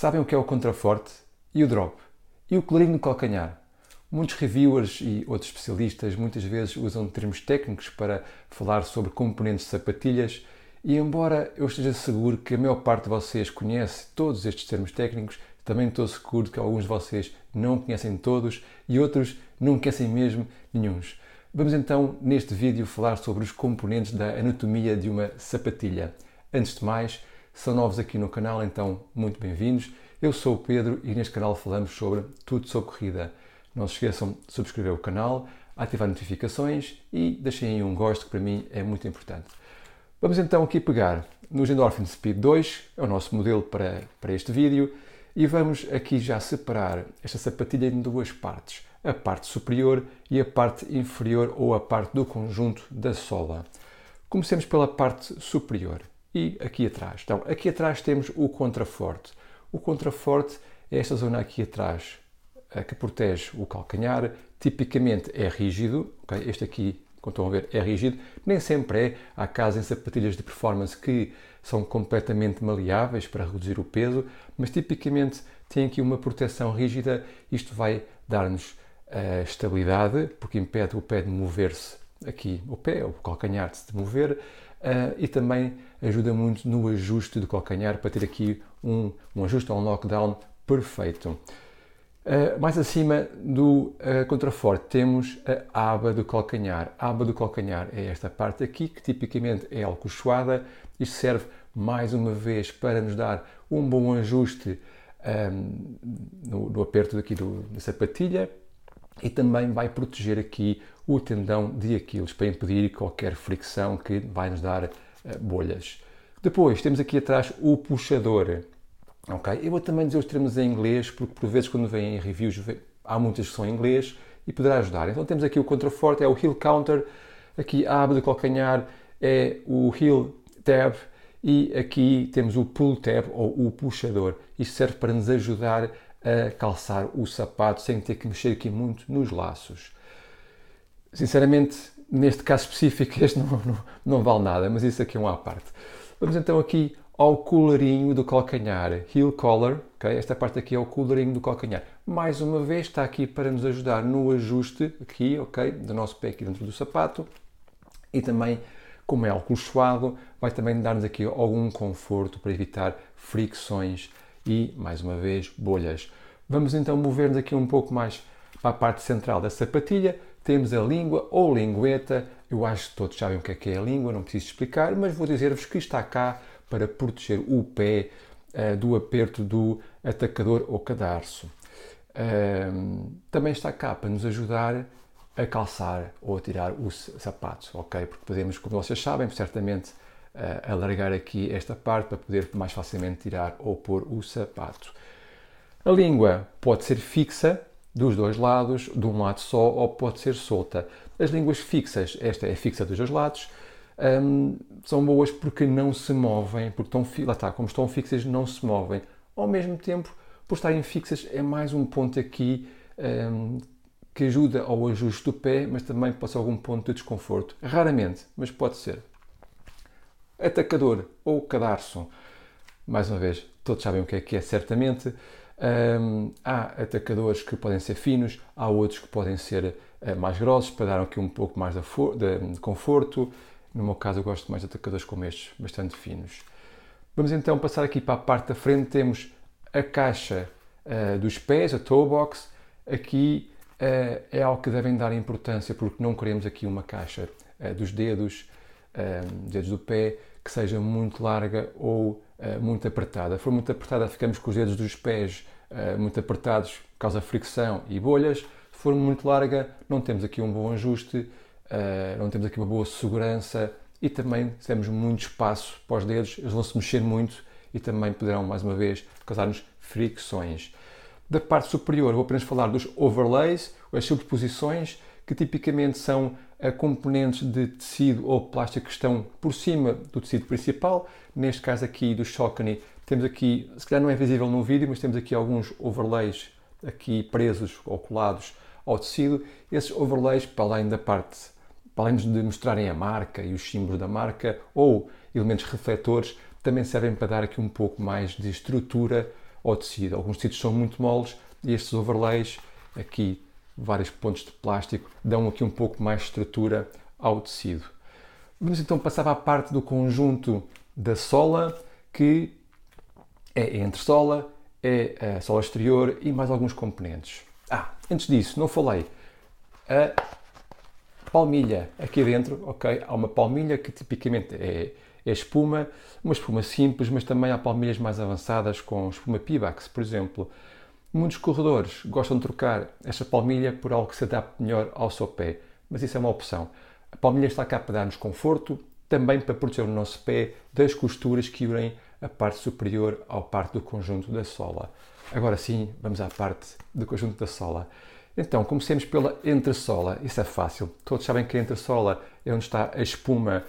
Sabem o que é o contraforte e o drop? E o colarinho no calcanhar? Muitos reviewers e outros especialistas muitas vezes usam termos técnicos para falar sobre componentes de sapatilhas e embora eu esteja seguro que a maior parte de vocês conhece todos estes termos técnicos, também estou seguro que alguns de vocês não conhecem todos e outros não conhecem mesmo nenhuns. Vamos então neste vídeo falar sobre os componentes da anatomia de uma sapatilha. Antes de mais, são novos aqui no canal, então muito bem-vindos. Eu sou o Pedro e neste canal falamos sobre tudo sobre corrida. Não se esqueçam de subscrever o canal, ativar notificações e deixem aí um gosto que para mim é muito importante. Vamos então aqui pegar no Endorphin Speed 2, é o nosso modelo para, para este vídeo, e vamos aqui já separar esta sapatilha em duas partes, a parte superior e a parte inferior ou a parte do conjunto da sola. Comecemos pela parte superior e aqui atrás. Então, aqui atrás temos o contraforte. O contraforte é esta zona aqui atrás que protege o calcanhar. Tipicamente é rígido, okay? este aqui, como estão a ver, é rígido. Nem sempre é. Há casos em sapatilhas de performance que são completamente maleáveis para reduzir o peso, mas tipicamente tem aqui uma proteção rígida. Isto vai dar-nos a estabilidade, porque impede o pé de mover-se aqui, o pé, o calcanhar de se mover, Uh, e também ajuda muito no ajuste do calcanhar para ter aqui um, um ajuste ou um knockdown perfeito. Uh, mais acima do uh, contraforte temos a aba do calcanhar. A aba do calcanhar é esta parte aqui, que tipicamente é alcochoada. Isto serve mais uma vez para nos dar um bom ajuste um, no, no, aperto aqui do, da sapatilha e também vai proteger aqui o tendão de Aquiles para impedir qualquer fricção que vai nos dar uh, bolhas. Depois temos aqui atrás o puxador. Ok? Eu vou também dizer os termos em inglês, porque por vezes quando vêm em reviews há muitas que são em inglês e poderá ajudar. Então temos aqui o contraforte, é o heel counter, aqui a aba do calcanhar é o heel tab e aqui temos o pull tab ou o puxador. Isto serve para nos ajudar a calçar o sapato sem ter que mexer aqui muito nos laços. Sinceramente, neste caso específico, este não, não, não vale nada, mas isso aqui é uma à parte. Vamos então aqui ao colarinho do calcanhar, heel collar, okay? esta parte aqui é o colarinho do calcanhar. Mais uma vez está aqui para nos ajudar no ajuste aqui, ok, do nosso pé aqui dentro do sapato e também, como é álcool suado, vai também dar-nos aqui algum conforto para evitar fricções e, mais uma vez, bolhas. Vamos então mover-nos aqui um pouco mais para a parte central da sapatilha. Temos a língua ou lingueta. Eu acho que todos sabem o que é que é a língua, não preciso explicar, mas vou dizer-vos que está cá para proteger o pé uh, do aperto do atacador ou cadarço. Uh, também está cá para nos ajudar a calçar ou a tirar os sapatos, ok? Porque podemos, como vocês sabem, certamente uh, alargar aqui esta parte para poder mais facilmente tirar ou pôr o sapato. A língua pode ser fixa dos dois lados, de um lado só, ou pode ser solta. As línguas fixas, esta é fixa dos dois lados, um, são boas porque não se movem, porque estão, lá está, como estão fixas, não se movem. Ao mesmo tempo, por estarem fixas, é mais um ponto aqui um, que ajuda ao ajuste do pé, mas também pode ser algum ponto de desconforto. Raramente, mas pode ser. Atacador ou cadarço. Mais uma vez, todos sabem o que é que é, certamente. Um, há atacadores que podem ser finos, há outros que podem ser uh, mais grossos para dar aqui um pouco mais de, de, conforto. No meu caso, eu gosto mais de atacadores como estes, bastante finos. Vamos então passar aqui para a parte da frente. Temos a caixa uh, dos pés, a toe box. Aqui uh, é algo que devem dar importância porque não queremos aqui uma caixa dos dedos, dedos do pé, que seja muito larga ou uh, muito apertada. Se for muito apertada, ficamos com os dedos dos pés uh, muito apertados, causa fricção e bolhas. Se for muito larga, não temos aqui um bom ajuste, uh, não temos aqui uma boa segurança e também temos muito espaço para os dedos, eles vão se mexer muito e também poderão, mais uma vez, causar-nos fricções. Da parte superior, vou apenas falar dos overlays, as sobreposições, que tipicamente são componentes de tecido ou plástico que estão por cima do tecido principal. Neste caso aqui do Shockney, temos aqui, se calhar não é visível no vídeo, mas temos aqui alguns overlays aqui presos ou colados ao tecido. Esses overlays, para além da parte, para além de mostrarem a marca e os símbolos da marca ou elementos refletores, também servem para dar aqui um pouco mais de estrutura ao tecido. Alguns tecidos são muito moles e estes overlays, aqui vários pontos de plástico, dão aqui um pouco mais estrutura ao tecido. Vamos então passar para a parte do conjunto da sola, que é entre sola, é a sola exterior e mais alguns componentes. Ah, antes disso, não falei. A palmilha aqui dentro, ok? Há uma palmilha que tipicamente é, é espuma, uma espuma simples, mas também há palmilhas mais avançadas com espuma Pivax, por exemplo. Muitos corredores gostam de trocar esta palmilha por algo que se adapte melhor ao seu pé, mas isso é uma opção. A palmilha está cá para dar-nos conforto, também para proteger o nosso pé das costuras que unem a parte superior à parte do conjunto da sola. Agora sim, vamos à parte do conjunto da sola. Então, comecemos pela entressola. Isso é fácil. Todos sabem que a entressola é onde está a espuma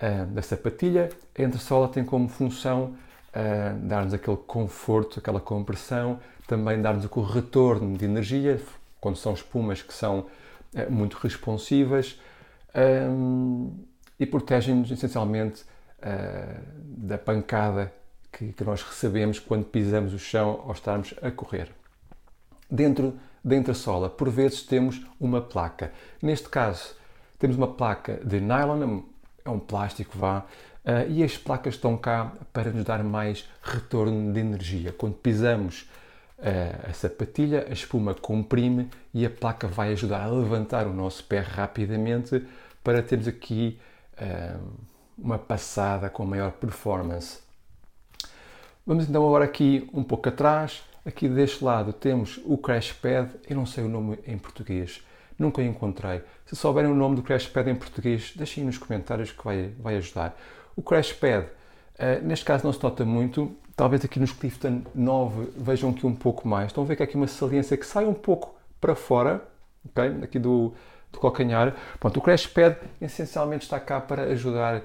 uh, da sapatilha. A entressola tem como função uh, dar-nos aquele conforto, aquela compressão, também dar-nos o retorno de energia, quando são espumas que são uh, muito responsivas um, e protegem-nos essencialmente da pancada que, que nós recebemos quando pisamos o chão ou estarmos a correr. Dentro da entressola, por vezes temos uma placa. Neste caso, temos uma placa de nylon, é um plástico, vá, uh, e as placas estão cá para nos dar mais retorno de energia. Quando pisamos uh, a sapatilha, a espuma comprime e a placa vai ajudar a levantar o nosso pé rapidamente para termos aqui uh, uma passada com maior performance. Vamos então agora aqui um pouco atrás. Aqui deste lado temos o Crash Pad, eu não sei o nome em português, nunca encontrei. Se souberem o nome do Crash Pad em português, deixem nos comentários que vai, vai ajudar. O Crash Pad, uh, neste caso não se nota muito, talvez aqui nos Clifton 9 vejam aqui um pouco mais. Estão a ver que há aqui uma saliência que sai um pouco para fora, okay? aqui do, do calcanhar. Pronto, o Crash Pad essencialmente está cá para ajudar uh,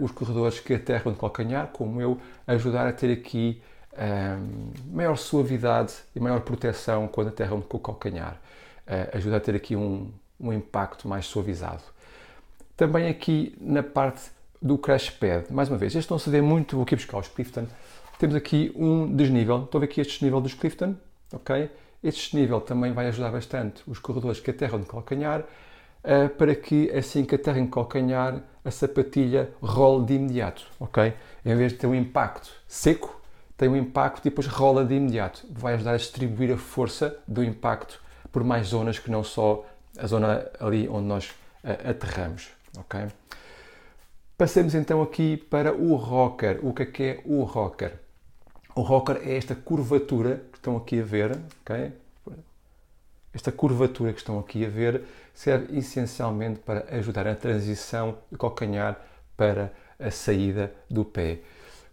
os corredores que aterram de calcanhar, como eu, ajudar a ter aqui um, maior suavidade e maior proteção quando aterram com o calcanhar. Uh, ajuda a ter aqui um, um impacto mais suavizado. Também aqui na parte do crash pad, mais uma vez, este não se vê muito, vou aqui buscar os Clifton, temos aqui um desnível, estão a ver aqui este desnível dos Clifton, ok? Este desnível também vai ajudar bastante os corredores que aterram de calcanhar, uh, para que assim que aterrem de calcanhar, a sapatilha role de imediato, ok? Em vez de ter um impacto seco, tem um impacto e depois rola de imediato. Vai ajudar a distribuir a força do impacto por mais zonas que não só a zona ali onde nós uh, aterramos, ok? Passemos então aqui para o rocker. O que é que é o rocker? O rocker é esta curvatura que estão aqui a ver, ok? Esta curvatura que estão aqui a ver serve essencialmente para ajudar a transição do calcanhar para a saída do pé.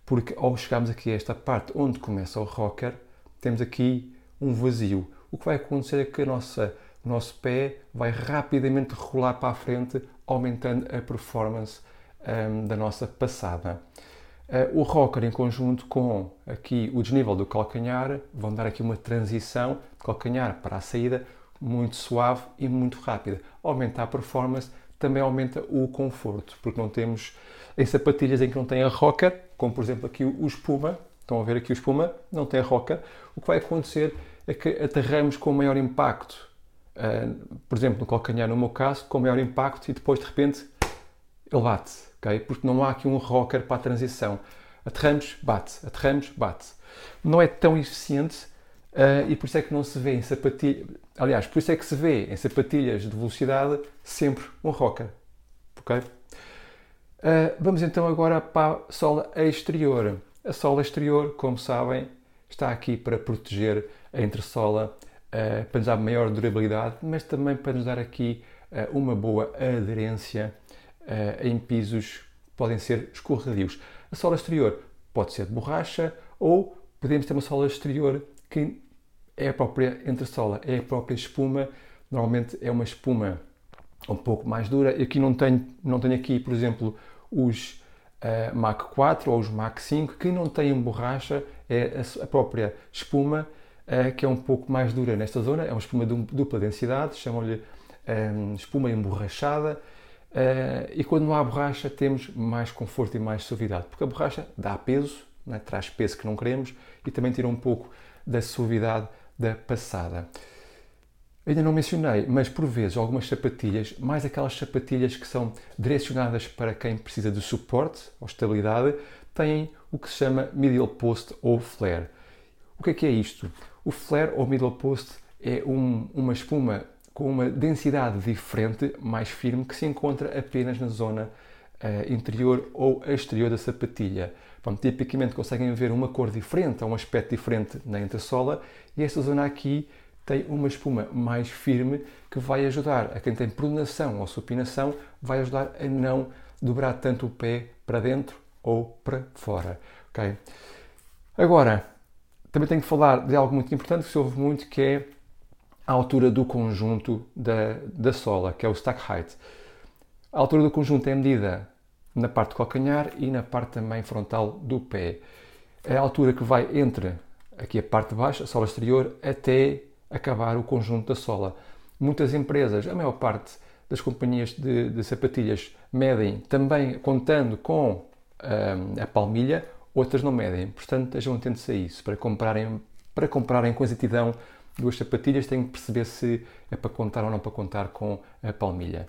Porque ao chegarmos aqui a esta parte onde começa o rocker, temos aqui um vazio. O que vai acontecer é que a nossa, o nosso pé vai rapidamente rolar para a frente, aumentando a performance um, da nossa passada. Uh, o rocker em conjunto com aqui o desnível do calcanhar vão dar aqui uma transição de calcanhar para a saída muito suave e muito rápida. Aumenta a performance, também aumenta o conforto, porque não temos em sapatilhas em que não tem a rocker, como por exemplo aqui o espuma, estão a ver aqui o espuma, não tem a rocker, o que vai acontecer é que aterramos com maior impacto, uh, por exemplo no calcanhar no meu caso, com maior impacto e depois de repente ele bate, okay? porque não há aqui um rocker para a transição. Aterramos, bate, aterramos, bate. Não é tão eficiente uh, e por isso é que não se vê em sapatilhas. Aliás, por isso é que se vê em sapatilhas de velocidade sempre um rocker. ok? Uh, vamos então agora para a sola exterior. A sola exterior, como sabem, está aqui para proteger a entressola, uh, para nos dar maior durabilidade, mas também para nos dar aqui uh, uma boa aderência em pisos que podem ser escorregadios. A sola exterior pode ser de borracha ou podemos ter uma sola exterior que é a própria entressola, é a própria espuma. Normalmente é uma espuma um pouco mais dura. Aqui não tenho, não tenho aqui, por exemplo, os uh, Mach 4 ou os Mach 5 que não têm borracha, é a, a própria espuma uh, que é um pouco mais dura nesta zona. É uma espuma de dupla densidade, chamam-lhe um, espuma emborrachada. Uh, e quando não há borracha temos mais conforto e mais suavidade, porque a borracha dá peso, é? traz peso que não queremos e também tira um pouco da suavidade da passada. Ainda não mencionei, mas por vezes algumas sapatilhas, mais aquelas sapatilhas que são direcionadas para quem precisa de suporte ou estabilidade, têm o que se chama middle post ou flare. O que é que é isto? O flare ou middle post é um, uma espuma com uma densidade diferente, mais firme, que se encontra apenas na zona uh, interior ou exterior da sapatilha. Bom, tipicamente conseguem ver uma cor diferente, um aspecto diferente na entressola e esta zona aqui tem uma espuma mais firme que vai ajudar a quem tem pronação ou supinação, vai ajudar a não dobrar tanto o pé para dentro ou para fora. Okay? Agora, também tenho que falar de algo muito importante que se ouve muito, que é a altura do conjunto da, da sola, que é o stack height. A altura do conjunto é medida na parte do calcanhar e na parte também frontal do pé. É a altura que vai entre aqui a parte de baixo, a sola exterior, até acabar o conjunto da sola. Muitas empresas, a maior parte das companhias de, de sapatilhas medem também contando com um, a palmilha, outras não medem. Portanto, estejam atentos a isso. Para comprarem, para comprarem com exatidão duas sapatilhas, têm que perceber se é para contar ou não para contar com a palmilha.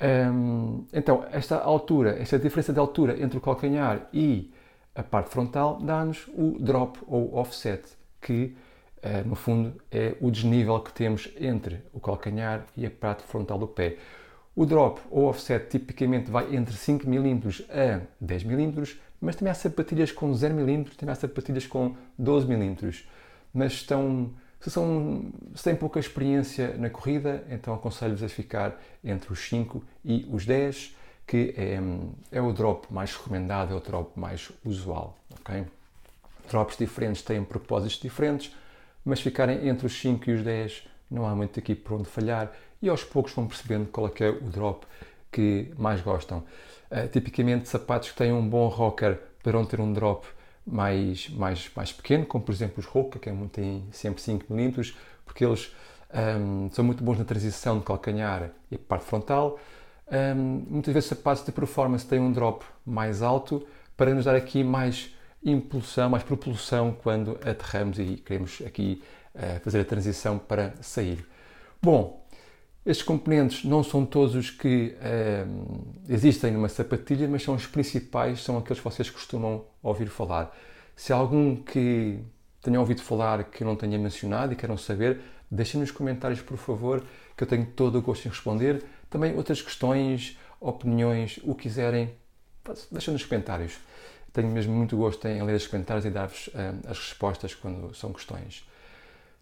Um, então, esta altura, esta diferença de altura entre o calcanhar e a parte frontal dá-nos o drop ou offset, que uh, no fundo é o desnível que temos entre o calcanhar e a parte frontal do pé. O drop ou offset tipicamente vai entre 5 mm a 10 mm, mas também há sapatilhas com 0 mm, também há sapatilhas com 12 mm, mas estão se, são, se têm pouca experiência na corrida, então aconselho-vos a ficar entre os 5 e os 10, que é, é o drop mais recomendado, é o drop mais usual. Okay? Drops diferentes têm propósitos diferentes, mas ficarem entre os 5 e os 10 não há muito aqui por onde falhar e aos poucos vão percebendo qual é, que é o drop que mais gostam. Uh, tipicamente sapatos que têm um bom rocker poderão ter um drop mais, mais, mais pequeno, como por exemplo os Roca, que têm sempre 5 mm, porque eles um, são muito bons na transição de calcanhar e parte frontal. Um, muitas vezes sapatos de performance têm um drop mais alto para nos dar aqui mais impulsão, mais propulsão quando aterramos e queremos aqui uh, fazer a transição para sair. Bom, estes componentes não são todos os que uh, existem numa sapatilha, mas são os principais, são aqueles que vocês costumam ouvir falar. Se há algum que tenham ouvido falar que não tenha mencionado e queiram saber, deixem nos comentários, por favor, que eu tenho todo o gosto em responder. Também outras questões, opiniões, o quiserem, deixem nos comentários. Tenho mesmo muito gosto em ler os comentários e dar-vos uh, as respostas quando são questões.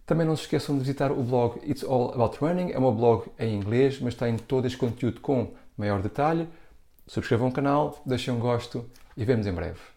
Também não se esqueçam de visitar o blog It's All About Running, é um blog em inglês, mas tem todo este conteúdo com maior detalhe. Subscrevam o canal, deixem um gosto e vemos em breve.